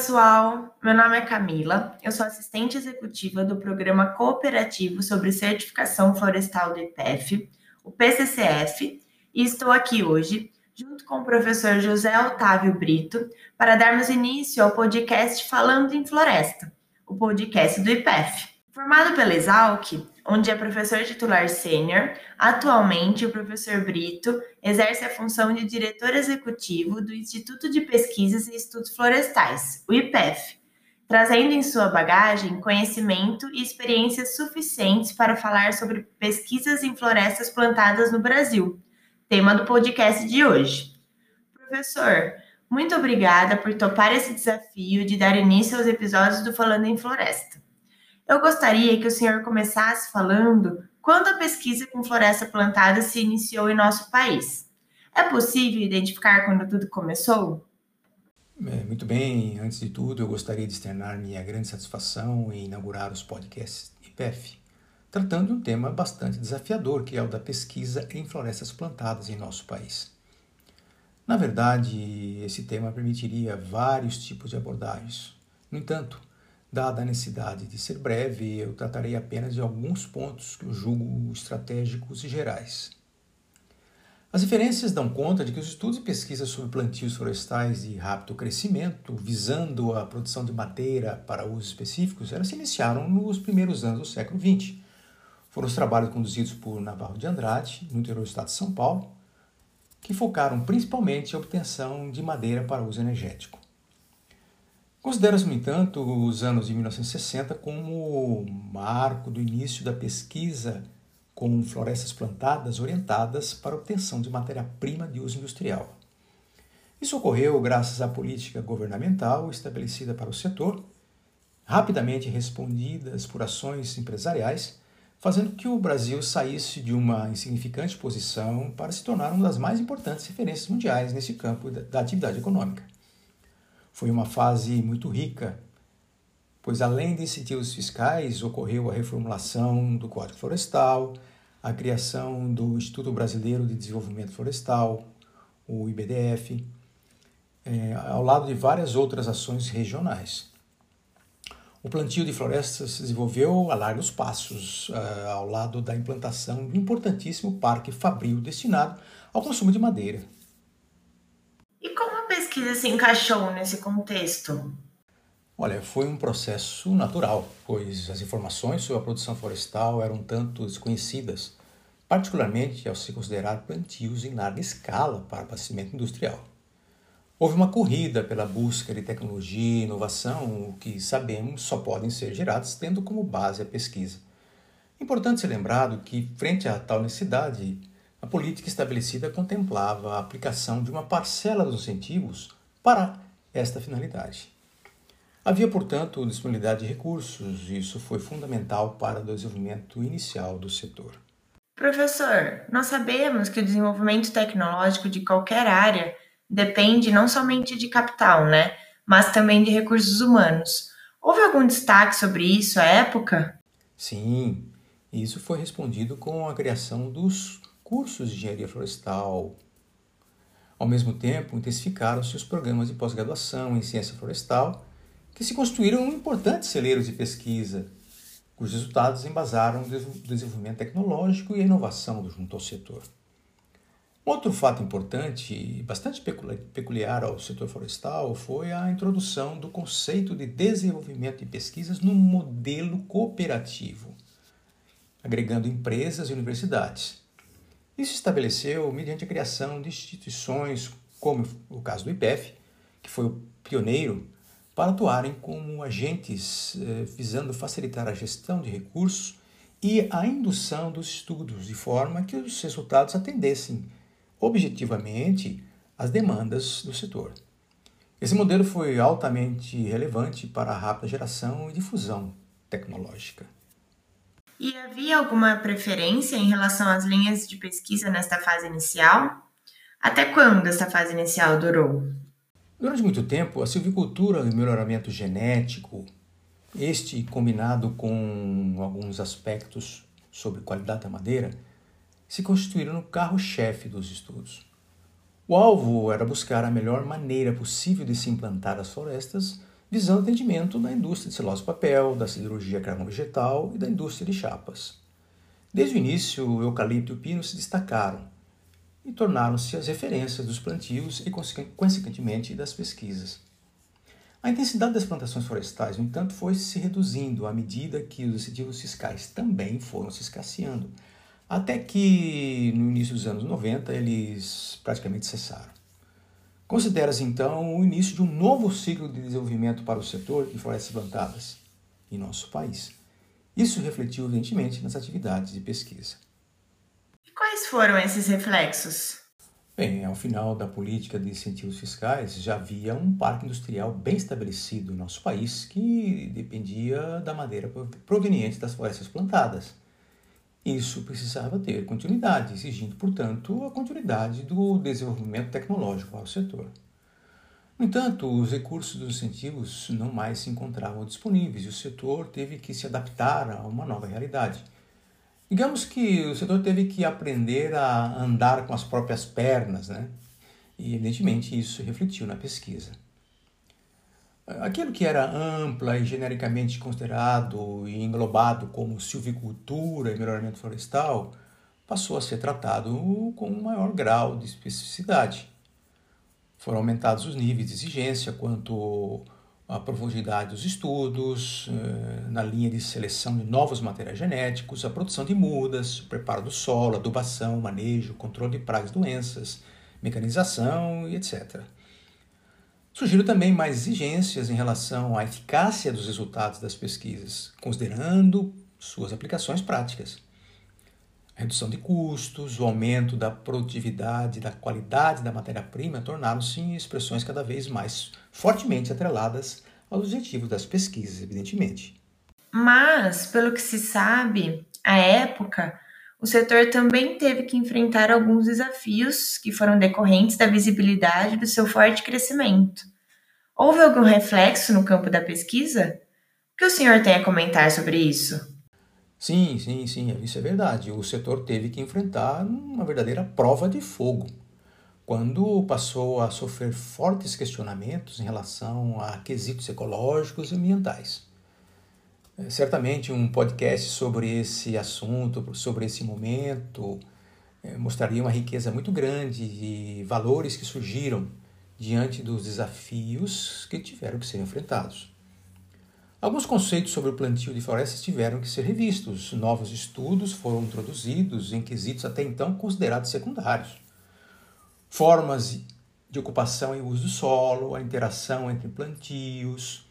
Pessoal! Meu nome é Camila, eu sou assistente executiva do Programa Cooperativo sobre Certificação Florestal do IPEF, o PCCF, e estou aqui hoje, junto com o professor José Otávio Brito, para darmos início ao podcast Falando em Floresta, o podcast do IPEF. Formado pela Exalc, onde é professor titular sênior, atualmente o professor Brito exerce a função de diretor executivo do Instituto de Pesquisas e Estudos Florestais, o IPEF, trazendo em sua bagagem conhecimento e experiências suficientes para falar sobre pesquisas em florestas plantadas no Brasil, tema do podcast de hoje. Professor, muito obrigada por topar esse desafio de dar início aos episódios do Falando em Floresta. Eu gostaria que o senhor começasse falando quando a pesquisa com floresta plantada se iniciou em nosso país. É possível identificar quando tudo começou? É, muito bem, antes de tudo, eu gostaria de externar minha grande satisfação em inaugurar os podcasts IPEF, tratando de um tema bastante desafiador, que é o da pesquisa em florestas plantadas em nosso país. Na verdade, esse tema permitiria vários tipos de abordagens. No entanto, Dada a necessidade de ser breve, eu tratarei apenas de alguns pontos que eu julgo estratégicos e gerais. As referências dão conta de que os estudos e pesquisas sobre plantios florestais de rápido crescimento, visando a produção de madeira para usos específicos, elas se iniciaram nos primeiros anos do século XX. Foram os trabalhos conduzidos por Navarro de Andrade, no interior do estado de São Paulo, que focaram principalmente a obtenção de madeira para uso energético. Considera-se, no entanto, os anos de 1960 como marco do início da pesquisa com florestas plantadas orientadas para a obtenção de matéria-prima de uso industrial. Isso ocorreu graças à política governamental estabelecida para o setor, rapidamente respondidas por ações empresariais, fazendo que o Brasil saísse de uma insignificante posição para se tornar uma das mais importantes referências mundiais nesse campo da atividade econômica. Foi uma fase muito rica, pois além de incentivos fiscais, ocorreu a reformulação do Código Florestal, a criação do Instituto Brasileiro de Desenvolvimento Florestal, o IBDF, é, ao lado de várias outras ações regionais. O plantio de florestas se desenvolveu a largos passos, uh, ao lado da implantação de importantíssimo parque fabril destinado ao consumo de madeira pesquisa se encaixou nesse contexto? Olha, foi um processo natural, pois as informações sobre a produção florestal eram tanto desconhecidas, particularmente ao se considerar plantios em larga escala para abastecimento industrial. Houve uma corrida pela busca de tecnologia e inovação, o que sabemos só podem ser gerados tendo como base a pesquisa. Importante ser lembrado que, frente a tal necessidade, a política estabelecida contemplava a aplicação de uma parcela dos incentivos para esta finalidade. Havia, portanto, disponibilidade de recursos, e isso foi fundamental para o desenvolvimento inicial do setor. Professor, nós sabemos que o desenvolvimento tecnológico de qualquer área depende não somente de capital, né, mas também de recursos humanos. Houve algum destaque sobre isso à época? Sim, isso foi respondido com a criação dos cursos de engenharia florestal. Ao mesmo tempo, intensificaram-se os programas de pós-graduação em ciência florestal, que se construíram importantes celeiros de pesquisa, cujos resultados embasaram o desenvolvimento tecnológico e a inovação junto ao setor. Outro fato importante e bastante peculiar ao setor florestal foi a introdução do conceito de desenvolvimento de pesquisas no modelo cooperativo, agregando empresas e universidades, isso estabeleceu mediante a criação de instituições, como o caso do IPEF, que foi o pioneiro, para atuarem como agentes eh, visando facilitar a gestão de recursos e a indução dos estudos, de forma que os resultados atendessem objetivamente às demandas do setor. Esse modelo foi altamente relevante para a rápida geração e difusão tecnológica. E havia alguma preferência em relação às linhas de pesquisa nesta fase inicial? Até quando essa fase inicial durou? Durante muito tempo, a silvicultura e o melhoramento genético, este combinado com alguns aspectos sobre qualidade da madeira, se constituíram no carro-chefe dos estudos. O alvo era buscar a melhor maneira possível de se implantar as florestas, visando atendimento da indústria de celulose papel, da siderurgia carvão vegetal e da indústria de chapas. Desde o início, o eucalipto e o pino se destacaram e tornaram-se as referências dos plantios e, consequentemente, das pesquisas. A intensidade das plantações florestais, no entanto, foi se reduzindo à medida que os incentivos fiscais também foram se escasseando, até que no início dos anos 90 eles praticamente cessaram. Considera-se então o início de um novo ciclo de desenvolvimento para o setor de florestas plantadas em nosso país. Isso refletiu evidentemente nas atividades de pesquisa. E quais foram esses reflexos? Bem, ao final da política de incentivos fiscais, já havia um parque industrial bem estabelecido em nosso país que dependia da madeira proveniente das florestas plantadas. Isso precisava ter continuidade, exigindo, portanto, a continuidade do desenvolvimento tecnológico ao setor. No entanto, os recursos dos incentivos não mais se encontravam disponíveis e o setor teve que se adaptar a uma nova realidade. Digamos que o setor teve que aprender a andar com as próprias pernas, né? E, evidentemente, isso refletiu na pesquisa. Aquilo que era ampla e genericamente considerado e englobado como silvicultura e melhoramento florestal passou a ser tratado com um maior grau de especificidade. Foram aumentados os níveis de exigência quanto à profundidade dos estudos, eh, na linha de seleção de novos materiais genéticos, a produção de mudas, o preparo do solo, adubação, manejo, controle de pragas e doenças, mecanização e etc. Surgiram também mais exigências em relação à eficácia dos resultados das pesquisas, considerando suas aplicações práticas. A redução de custos, o aumento da produtividade, da qualidade da matéria-prima tornaram-se expressões cada vez mais fortemente atreladas aos objetivos das pesquisas, evidentemente. Mas, pelo que se sabe, à época, o setor também teve que enfrentar alguns desafios que foram decorrentes da visibilidade do seu forte crescimento. Houve algum reflexo no campo da pesquisa? O que o senhor tem a comentar sobre isso? Sim, sim, sim, isso é verdade. O setor teve que enfrentar uma verdadeira prova de fogo quando passou a sofrer fortes questionamentos em relação a quesitos ecológicos e ambientais. É, certamente um podcast sobre esse assunto, sobre esse momento, é, mostraria uma riqueza muito grande de valores que surgiram diante dos desafios que tiveram que ser enfrentados. Alguns conceitos sobre o plantio de florestas tiveram que ser revistos, novos estudos foram introduzidos em quesitos até então considerados secundários. Formas de ocupação e uso do solo, a interação entre plantios,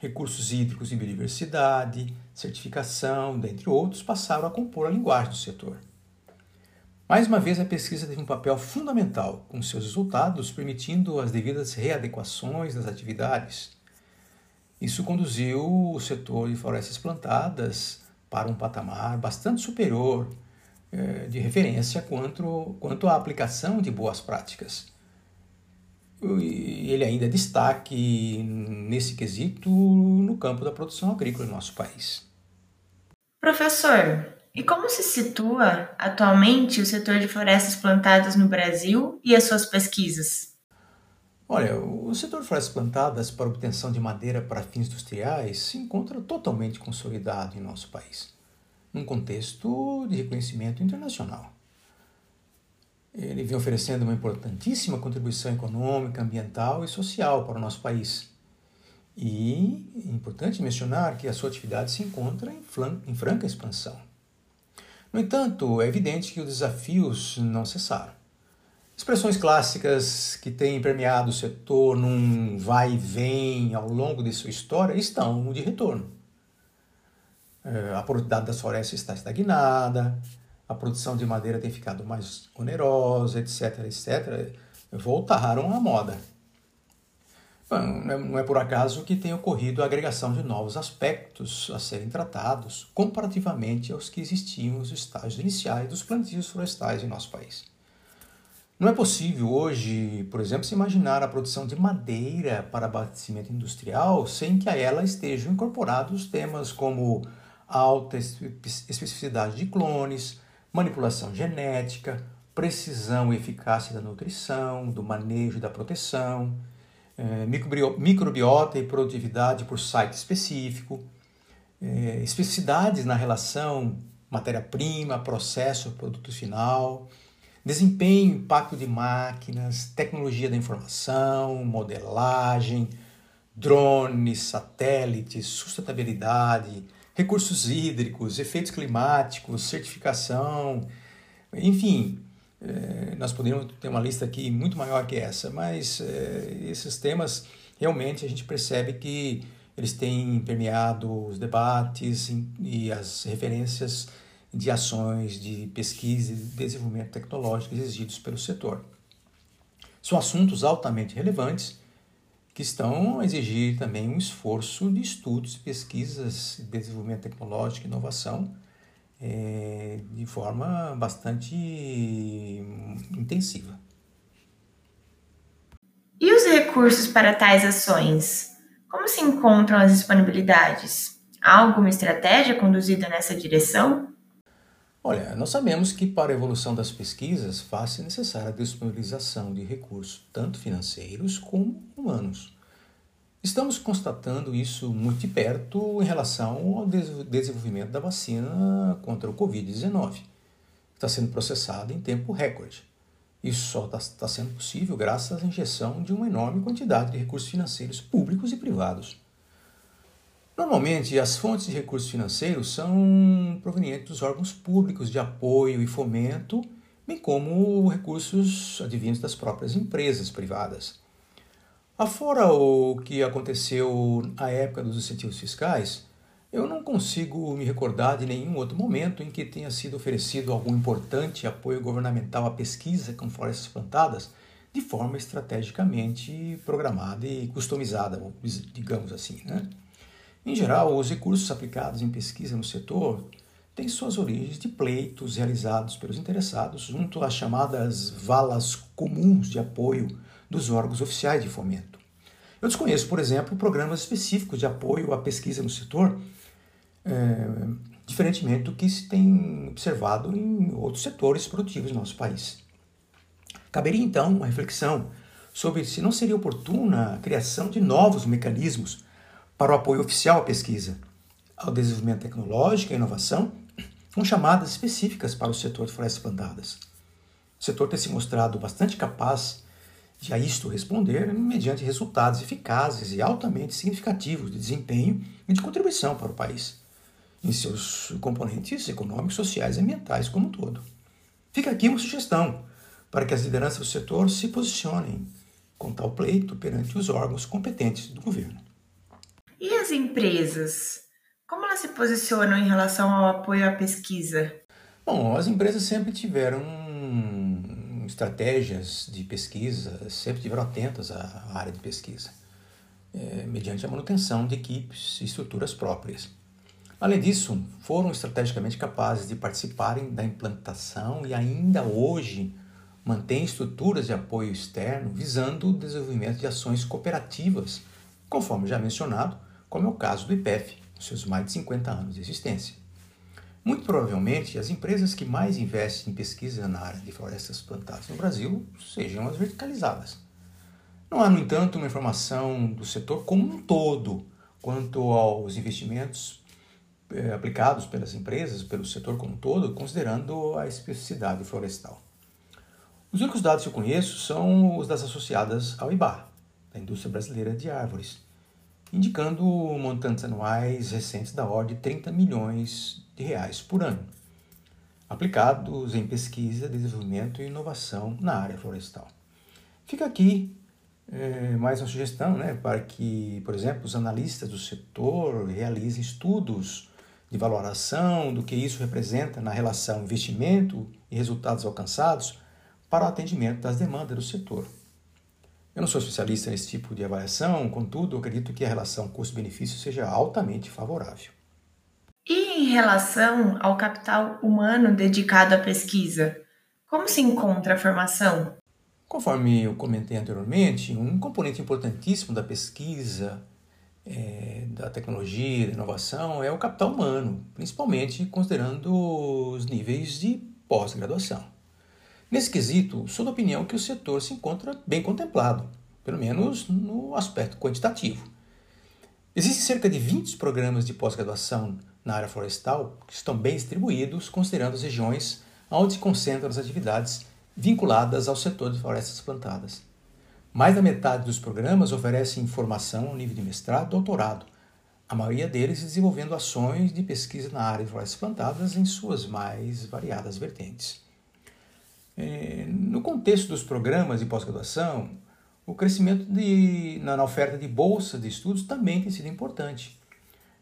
recursos hídricos e biodiversidade, certificação, dentre outros, passaram a compor a linguagem do setor. Mais uma vez, a pesquisa teve um papel fundamental, com seus resultados permitindo as devidas readequações das atividades. Isso conduziu o setor de florestas plantadas para um patamar bastante superior eh, de referência quanto, quanto à aplicação de boas práticas ele ainda é destaque nesse quesito no campo da produção agrícola no nosso país. Professor, e como se situa atualmente o setor de florestas plantadas no Brasil e as suas pesquisas? Olha, o setor de florestas plantadas para obtenção de madeira para fins industriais se encontra totalmente consolidado em nosso país, num contexto de reconhecimento internacional. Ele vem oferecendo uma importantíssima contribuição econômica, ambiental e social para o nosso país. E é importante mencionar que a sua atividade se encontra em, em franca expansão. No entanto, é evidente que os desafios não cessaram. Expressões clássicas que têm permeado o setor num vai e vem ao longo de sua história estão de retorno. É, a produtividade das florestas está estagnada, a produção de madeira tem ficado mais onerosa, etc, etc, voltaram à moda. Não é por acaso que tem ocorrido a agregação de novos aspectos a serem tratados comparativamente aos que existiam nos estágios iniciais dos plantios florestais em nosso país. Não é possível hoje, por exemplo, se imaginar a produção de madeira para abastecimento industrial sem que a ela estejam incorporados temas como alta especificidade de clones, manipulação genética, precisão e eficácia da nutrição, do manejo e da proteção, é, microbiota e produtividade por site específico, é, especificidades na relação matéria-prima, processo, produto final, desempenho, impacto de máquinas, tecnologia da informação, modelagem, drones, satélites, sustentabilidade, recursos hídricos, efeitos climáticos, certificação, enfim, é, nós poderíamos ter uma lista aqui muito maior que essa, mas é, esses temas realmente a gente percebe que eles têm permeado os debates e as referências de ações de pesquisa e desenvolvimento tecnológico exigidos pelo setor. São assuntos altamente relevantes que estão a exigir também um esforço de estudos, pesquisas, desenvolvimento tecnológico inovação é, de forma bastante intensiva. E os recursos para tais ações? Como se encontram as disponibilidades? Há alguma estratégia conduzida nessa direção? Olha, nós sabemos que para a evolução das pesquisas faz-se necessária a disponibilização de recursos, tanto financeiros como humanos. Estamos constatando isso muito de perto em relação ao desenvolvimento da vacina contra o Covid-19, que está sendo processada em tempo recorde. Isso só está tá sendo possível graças à injeção de uma enorme quantidade de recursos financeiros públicos e privados. Normalmente, as fontes de recursos financeiros são provenientes dos órgãos públicos de apoio e fomento, bem como recursos advindos das próprias empresas privadas. Afora o que aconteceu à época dos incentivos fiscais, eu não consigo me recordar de nenhum outro momento em que tenha sido oferecido algum importante apoio governamental à pesquisa com florestas plantadas de forma estrategicamente programada e customizada, digamos assim. Né? Em geral, os recursos aplicados em pesquisa no setor têm suas origens de pleitos realizados pelos interessados junto às chamadas valas comuns de apoio dos órgãos oficiais de fomento. Eu desconheço, por exemplo, programas específicos de apoio à pesquisa no setor, é, diferentemente do que se tem observado em outros setores produtivos do nosso país. Caberia então uma reflexão sobre se não seria oportuna a criação de novos mecanismos para o apoio oficial à pesquisa, ao desenvolvimento tecnológico e à inovação, com chamadas específicas para o setor de florestas plantadas. O setor tem se mostrado bastante capaz de a isto responder mediante resultados eficazes e altamente significativos de desempenho e de contribuição para o país, em seus componentes econômicos, sociais e ambientais como um todo. Fica aqui uma sugestão para que as lideranças do setor se posicionem com tal pleito perante os órgãos competentes do governo. E as empresas? Como elas se posicionam em relação ao apoio à pesquisa? Bom, as empresas sempre tiveram estratégias de pesquisa, sempre tiveram atentas à área de pesquisa, é, mediante a manutenção de equipes e estruturas próprias. Além disso, foram estrategicamente capazes de participarem da implantação e ainda hoje mantêm estruturas de apoio externo visando o desenvolvimento de ações cooperativas, conforme já mencionado, como é o caso do IPEF, com seus mais de 50 anos de existência. Muito provavelmente, as empresas que mais investem em pesquisa na área de florestas plantadas no Brasil sejam as verticalizadas. Não há, no entanto, uma informação do setor como um todo quanto aos investimentos eh, aplicados pelas empresas, pelo setor como um todo, considerando a especificidade florestal. Os únicos dados que eu conheço são os das associadas ao IBA, da Indústria Brasileira de Árvores, indicando montantes anuais recentes da ordem de 30 milhões de reais por ano, aplicados em pesquisa, desenvolvimento e inovação na área florestal. Fica aqui é, mais uma sugestão né, para que, por exemplo, os analistas do setor realizem estudos de valoração do que isso representa na relação investimento e resultados alcançados para o atendimento das demandas do setor. Eu não sou especialista nesse tipo de avaliação, contudo, acredito que a relação custo-benefício seja altamente favorável. E em relação ao capital humano dedicado à pesquisa, como se encontra a formação? Conforme eu comentei anteriormente, um componente importantíssimo da pesquisa, é, da tecnologia, da inovação é o capital humano, principalmente considerando os níveis de pós-graduação. Nesse quesito, sou da opinião que o setor se encontra bem contemplado, pelo menos no aspecto quantitativo. Existem cerca de 20 programas de pós-graduação na área florestal que estão bem distribuídos, considerando as regiões onde se concentram as atividades vinculadas ao setor de florestas plantadas. Mais da metade dos programas oferecem formação ao nível de mestrado e doutorado, a maioria deles desenvolvendo ações de pesquisa na área de florestas plantadas em suas mais variadas vertentes. É, no contexto dos programas de pós-graduação, o crescimento de, na, oferta de bolsas de estudos também tem sido importante.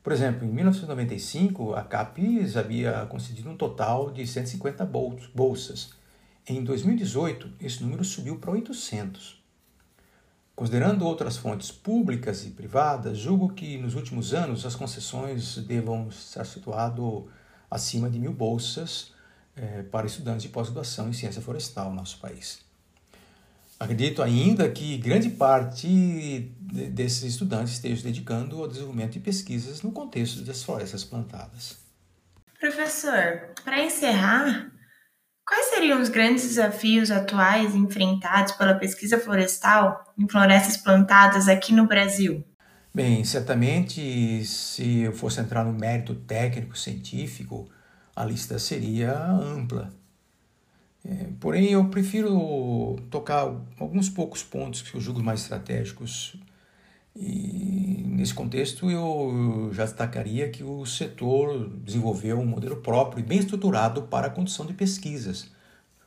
Por exemplo, em 1995, a CAPES havia concedido um total de 150 bolsas. Em 2018, esse número subiu para 800. Considerando outras fontes públicas e privadas, julgo que nos últimos anos as concessões devam estar situado acima de mil bolsas eh, para estudantes de pós-graduação em ciência florestal no nosso país. Acredito ainda que grande parte desses estudantes esteja dedicando ao desenvolvimento de pesquisas no contexto das florestas plantadas. Professor, para encerrar, quais seriam os grandes desafios atuais enfrentados pela pesquisa florestal em florestas plantadas aqui no Brasil? Bem, certamente, se eu fosse entrar no mérito técnico científico, a lista seria ampla. É, porém, eu prefiro tocar alguns poucos pontos que eu julgo mais estratégicos. E nesse contexto, eu já destacaria que o setor desenvolveu um modelo próprio e bem estruturado para a condução de pesquisas,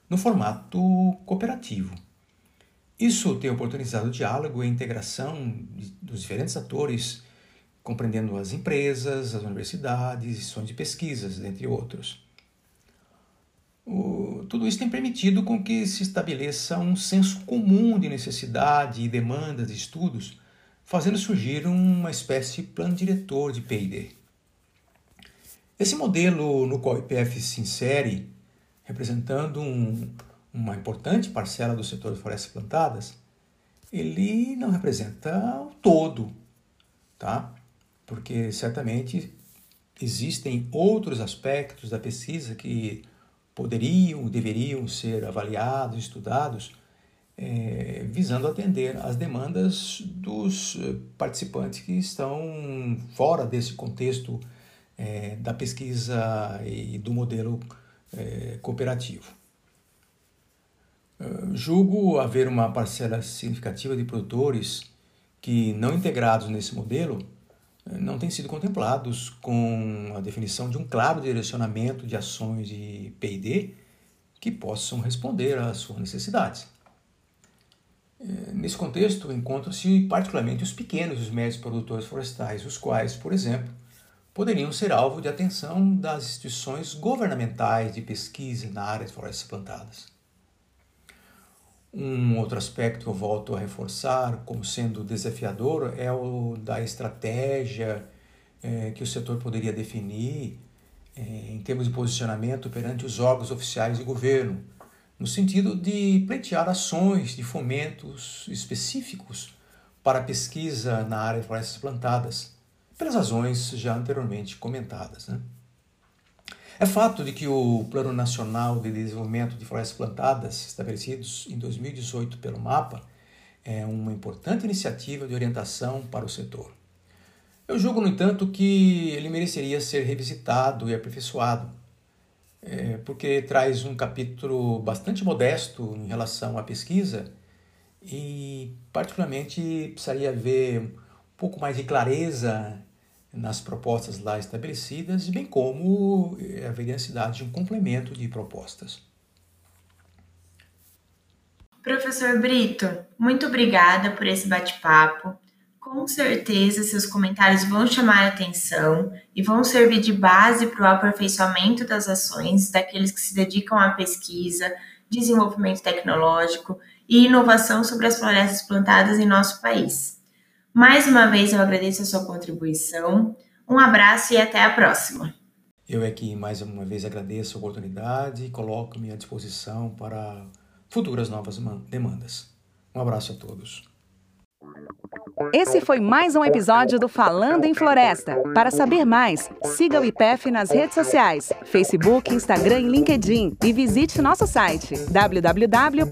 no formato cooperativo. Isso tem oportunizado o diálogo e a integração dos diferentes atores, compreendendo as empresas, as universidades, instituições de pesquisas, entre outros. O, tudo isso tem permitido com que se estabeleça um senso comum de necessidade e demandas de estudos, fazendo surgir uma espécie de plano diretor de P&D. Esse modelo no qual o IPF se insere, representando um, uma importante parcela do setor de florestas plantadas, ele não representa o todo, tá? Porque certamente existem outros aspectos da pesquisa que poderiam, deveriam ser avaliados, estudados, é, visando atender às demandas dos eh, participantes que estão fora desse contexto é, da pesquisa e do modelo é, cooperativo. Julgo haver uma parcela significativa de produtores que, não integrados nesse modelo, não têm sido contemplados com a definição de um claro direcionamento de ações de P&D que possam responder às suas necessidades. É, nesse contexto, encontram-se particularmente os pequenos e os médios produtores florestais, os quais, por exemplo, poderiam ser alvo de atenção das instituições governamentais de pesquisa na área de florestas plantadas. Um outro aspecto que eu volto a reforçar como sendo desafiador é o da estratégia é, que o setor poderia definir é, em termos de posicionamento perante os órgãos oficiais de governo, no sentido de pleitear ações de fomentos específicos para pesquisa na área de florestas plantadas, pelas razões já anteriormente comentadas. Né? É fato de que o Plano Nacional de Desenvolvimento de Florestas Plantadas, estabelecidos em 2018 pelo MAPA, é uma importante iniciativa de orientação para o setor. Eu julgo, no entanto, que ele mereceria ser revisitado e aperfeiçoado, é, porque traz um capítulo bastante modesto em relação à pesquisa e, particularmente, precisaria haver um pouco mais de clareza nas propostas lá estabelecidas, bem como eh, haveria necessidade de um complemento de propostas. Professor Brito, muito obrigada por esse bate-papo. Com certeza, seus comentários vão chamar atenção e vão servir de base para o aperfeiçoamento das ações daqueles que se dedicam à pesquisa desenvolvimento tecnológico e inovação sobre as florestas plantadas em nosso país. Mais uma vez eu agradeço a sua contribuição. Um abraço e até a próxima. Eu aqui mais uma vez agradeço a oportunidade e coloco-me à disposição para futuras novas demandas. Um abraço a todos. Esse foi mais um episódio do Falando em Floresta. Para saber mais, siga o IPEF nas redes sociais, Facebook, Instagram e LinkedIn e visite nosso site www.ipef.br.